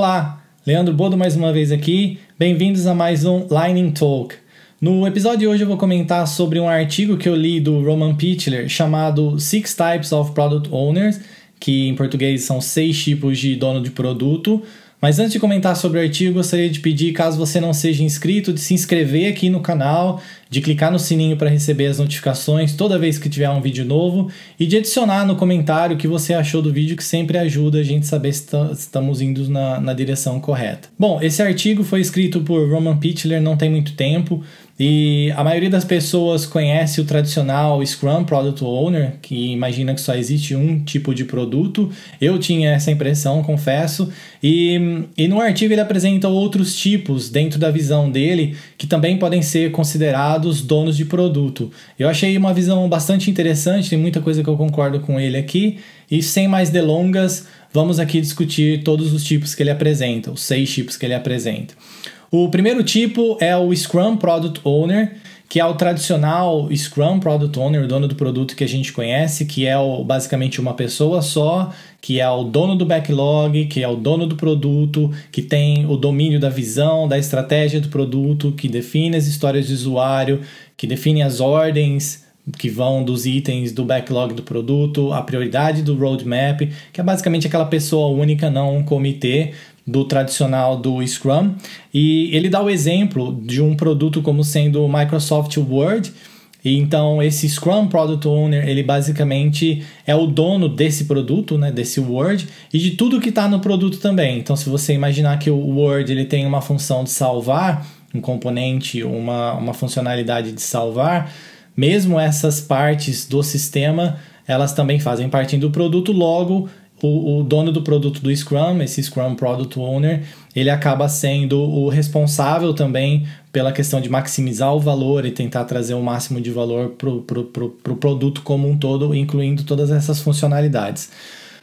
Olá, Leandro Bodo mais uma vez aqui. Bem-vindos a mais um Lightning Talk. No episódio de hoje eu vou comentar sobre um artigo que eu li do Roman Pichler chamado Six Types of Product Owners, que em português são seis tipos de dono de produto. Mas antes de comentar sobre o artigo, gostaria de pedir, caso você não seja inscrito, de se inscrever aqui no canal, de clicar no sininho para receber as notificações toda vez que tiver um vídeo novo e de adicionar no comentário o que você achou do vídeo, que sempre ajuda a gente saber se estamos indo na, na direção correta. Bom, esse artigo foi escrito por Roman Pichler não tem muito tempo. E a maioria das pessoas conhece o tradicional Scrum Product Owner, que imagina que só existe um tipo de produto. Eu tinha essa impressão, confesso. E, e no artigo ele apresenta outros tipos dentro da visão dele que também podem ser considerados donos de produto. Eu achei uma visão bastante interessante, tem muita coisa que eu concordo com ele aqui. E sem mais delongas, vamos aqui discutir todos os tipos que ele apresenta, os seis tipos que ele apresenta. O primeiro tipo é o Scrum Product Owner, que é o tradicional Scrum Product Owner, o dono do produto que a gente conhece, que é o, basicamente uma pessoa só, que é o dono do backlog, que é o dono do produto, que tem o domínio da visão, da estratégia do produto, que define as histórias de usuário, que define as ordens que vão dos itens do backlog do produto, a prioridade do roadmap, que é basicamente aquela pessoa única, não um comitê, do tradicional do Scrum. E ele dá o exemplo de um produto como sendo o Microsoft Word. E então esse Scrum Product Owner, ele basicamente é o dono desse produto, né, desse Word e de tudo que está no produto também. Então se você imaginar que o Word ele tem uma função de salvar, um componente, uma, uma funcionalidade de salvar, mesmo essas partes do sistema, elas também fazem parte do produto, logo o, o, dono do produto do Scrum, esse Scrum Product Owner, ele acaba sendo o responsável também pela questão de maximizar o valor e tentar trazer o máximo de valor para o pro, pro, pro produto como um todo, incluindo todas essas funcionalidades.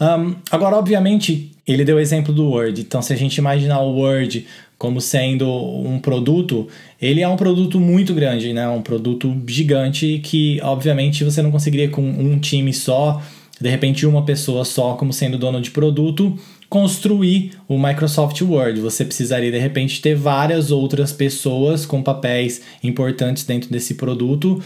Um, agora, obviamente, ele deu o exemplo do Word. Então, se a gente imaginar o Word como sendo um produto, ele é um produto muito grande, né? Um produto gigante que, obviamente, você não conseguiria com um time só de repente uma pessoa só como sendo dono de produto construir o Microsoft Word. Você precisaria de repente ter várias outras pessoas com papéis importantes dentro desse produto,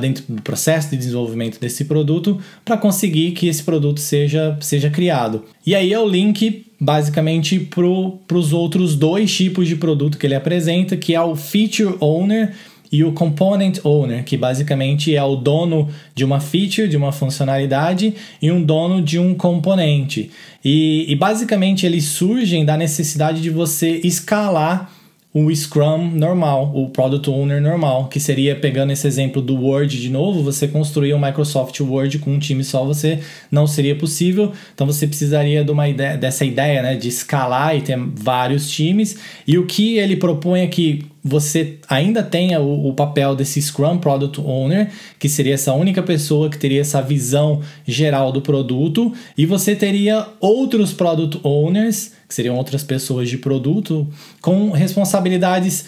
dentro do processo de desenvolvimento desse produto, para conseguir que esse produto seja, seja criado. E aí é o link basicamente para os outros dois tipos de produto que ele apresenta, que é o Feature Owner e o component owner, que basicamente é o dono de uma feature, de uma funcionalidade e um dono de um componente. E, e basicamente eles surgem da necessidade de você escalar o Scrum normal, o Product Owner normal, que seria pegando esse exemplo do Word de novo, você construir o um Microsoft Word com um time só, você não seria possível. Então você precisaria de uma ideia, dessa ideia, né, de escalar e ter vários times. E o que ele propõe é que você ainda tenha o, o, papel desse Scrum Product Owner, que seria essa única pessoa que teria essa visão geral do produto, e você teria outros Product Owners, que seriam outras pessoas de produto, com responsabilidades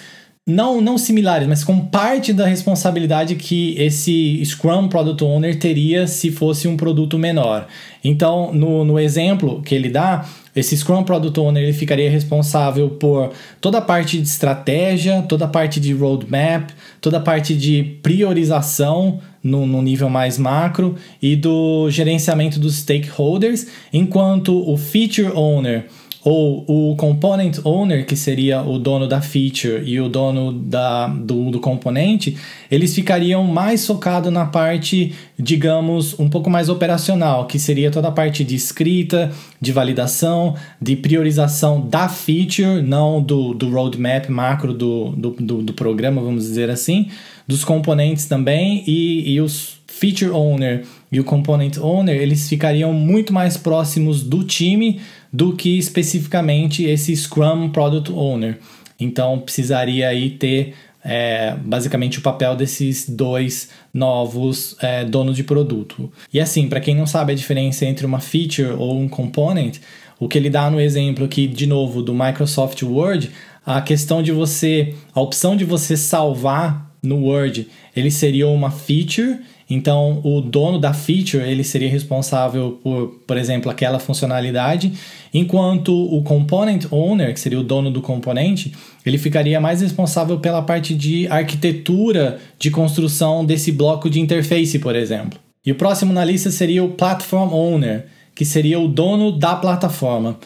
não, não similares, mas com parte da responsabilidade que esse Scrum Product Owner teria se fosse um produto menor. Então, no, no exemplo que ele dá, esse Scrum Product Owner ele ficaria responsável por toda a parte de estratégia, toda a parte de roadmap, toda a parte de priorização no, no nível mais macro e do gerenciamento dos stakeholders, enquanto o Feature Owner ou o component owner, que seria o dono da feature e o dono da, do, do componente, eles ficariam mais focados na parte, digamos, um pouco mais operacional, que seria toda a parte de escrita, de validação, de priorização da feature, não do, do roadmap macro do, do, do, do programa, vamos dizer assim, dos componentes também e, e os feature owner e o component owner, eles ficariam muito mais próximos do time do que especificamente esse Scrum Product Owner. Então precisaria aí ter é, basicamente o papel desses dois novos é, donos de produto. E assim, para quem não sabe a diferença entre uma feature ou um component, o que ele dá no exemplo aqui, de novo, do Microsoft Word, a questão de você, a opção de você salvar no Word, ele seria uma feature Então, o dono da feature ele seria responsável por, por exemplo, aquela funcionalidade, enquanto o component owner, que seria o dono do componente, ele ficaria mais responsável pela parte de arquitetura de construção desse bloco de interface, por exemplo. E o próximo na lista seria o platform owner, que seria o dono da plataforma.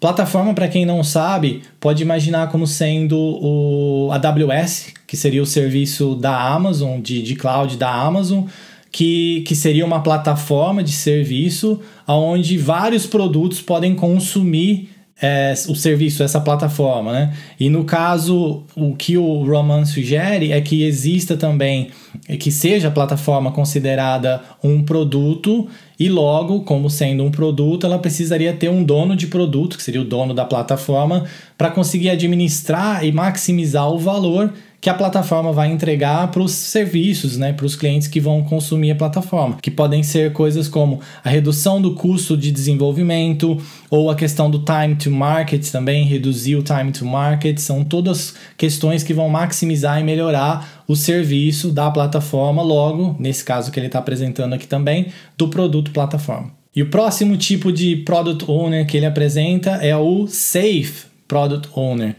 Plataforma, para quem não sabe, pode imaginar como sendo o AWS, que seria o serviço da Amazon, de, de cloud da Amazon, que, que seria uma plataforma de serviço onde vários produtos podem consumir é, o serviço, essa plataforma, né? E no caso, o que o Roman sugere é que exista também, que seja a plataforma considerada um produto e logo, como sendo um produto, ela precisaria ter um dono de produto, que seria o dono da plataforma, para conseguir administrar e maximizar o valor que a plataforma vai entregar para os serviços, né, para os clientes que vão consumir a plataforma, que podem ser coisas como a redução do custo de desenvolvimento ou a questão do time to market também, reduzir o time to market, são todas questões que vão maximizar e melhorar o serviço da plataforma, logo, nesse caso que ele está apresentando aqui também, do produto plataforma. E o próximo tipo de Product Owner que ele apresenta é o Safe Product Owner.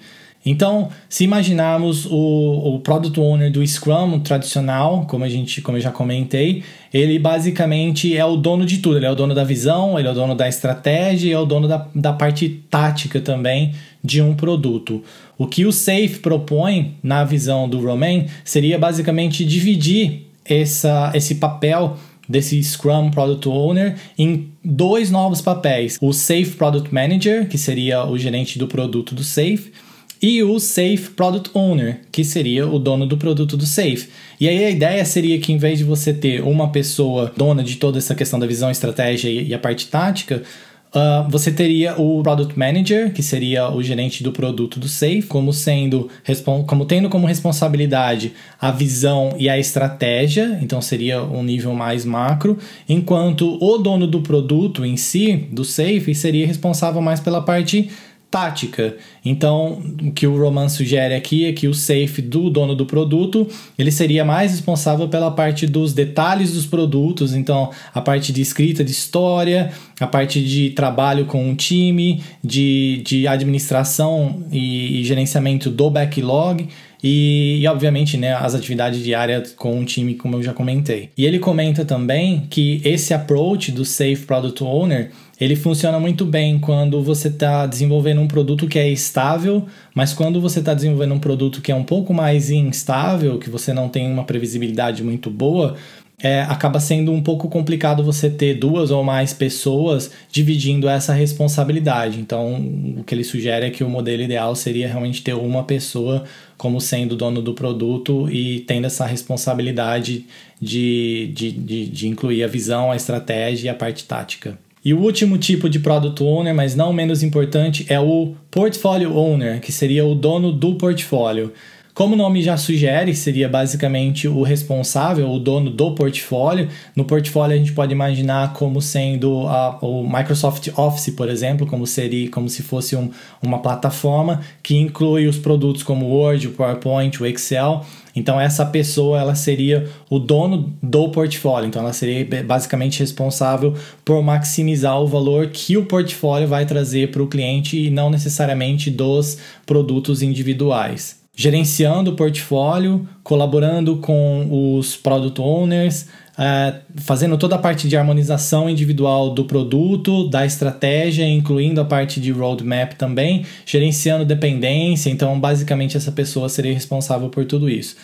Então, se imaginarmos o, o Product Owner do Scrum tradicional, como, a gente, como eu já comentei, ele basicamente é o dono de tudo. Ele é o dono da visão, ele é o dono da estratégia e é o dono da, da parte tática também de um produto. O que o Safe propõe, na visão do Romain, seria basicamente dividir essa, esse papel desse Scrum Product Owner em dois novos papéis. O Safe Product Manager, que seria o gerente do produto do Safe, e o Safe Product Owner, que seria o dono do produto do Safe. E aí a ideia seria que em vez de você ter uma pessoa dona de toda essa questão da visão, estratégia e a parte tática, Uh, você teria o Product Manager, que seria o gerente do produto do Safe, como sendo como tendo como responsabilidade a visão e a estratégia, então seria um nível mais macro, enquanto o dono do produto em si, do Safe, seria responsável mais pela parte tática. Então, o que o Roman sugere aqui é que o safe do dono do produto, ele seria mais responsável pela parte dos detalhes dos produtos, então a parte de escrita de história, a parte de trabalho com um time, de, de administração e, e gerenciamento do backlog, e, e, obviamente né, as atividades diárias com um time, como eu já comentei. E ele comenta também que esse approach do Safe Product Owner ele funciona muito bem quando você está desenvolvendo um produto que é estável, mas quando você está desenvolvendo um produto que é um pouco mais instável, que você não tem uma previsibilidade muito boa, é, acaba sendo um pouco complicado você ter duas ou mais pessoas dividindo essa responsabilidade. Então, o que ele sugere é que o modelo ideal seria realmente ter uma pessoa como sendo dono do produto e tendo essa responsabilidade de, de, de, de incluir a visão, a estratégia e a parte tática. E o último tipo de Product Owner, mas não menos importante, é o Portfolio Owner, que seria o dono do portfólio. Como o nome já sugere, seria basicamente o responsável, o dono do portfólio. No portfólio a gente pode imaginar como sendo a, o Microsoft Office, por exemplo, como seria como se fosse um, uma plataforma que inclui os produtos como o Word, o PowerPoint, o Excel. Então essa pessoa ela seria o dono do portfólio. Então ela seria basicamente responsável por maximizar o valor que o portfólio vai trazer para o cliente e não necessariamente dos produtos individuais gerenciando o portfólio, colaborando com os product owners, uh, fazendo toda a parte de harmonização individual do produto, da estratégia, incluindo a parte de roadmap também, gerenciando dependência. Então, basicamente, essa pessoa seria responsável por tudo isso.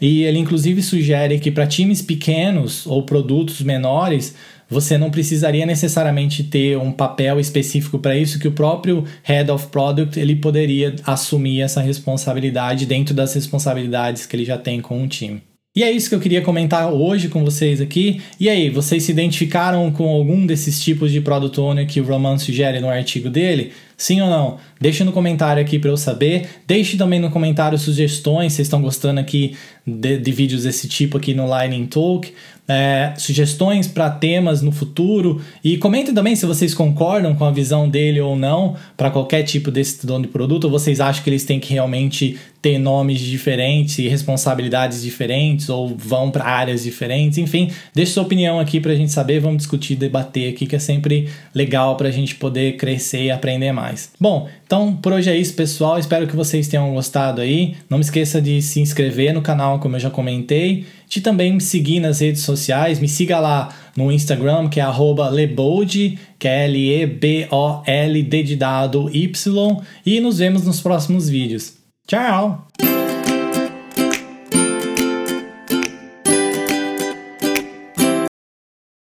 E ele, inclusive, sugere que para times pequenos ou produtos menores, você não precisaria necessariamente ter um papel específico para isso, que o próprio Head of Product ele poderia assumir essa responsabilidade dentro das responsabilidades que ele já tem com o time. E é isso que eu queria comentar hoje com vocês aqui. E aí, vocês se identificaram com algum desses tipos de Product Owner que o Roman sugere no artigo dele? Sim ou não? Deixe no comentário aqui para eu saber. Deixe também no comentário sugestões, se estão gostando aqui de, de, vídeos desse tipo aqui no Lightning Talk. É, sugestões para temas no futuro e comentem também se vocês concordam com a visão dele ou não para qualquer tipo desse dono de produto ou vocês acham que eles têm que realmente ter nomes diferentes e responsabilidades diferentes ou vão para áreas diferentes, enfim, deixe sua opinião aqui para a gente saber, vamos discutir, debater aqui que é sempre legal para a gente poder crescer e aprender mais. Bom, então por hoje é isso, pessoal. Espero que vocês tenham gostado aí. Não me esqueça de se inscrever no canal, como eu já comentei, de também me seguir nas redes sociais. Me siga lá no Instagram, que é @lebold, que é L E B O L D de dado Y, e nos vemos nos próximos vídeos. Tchau!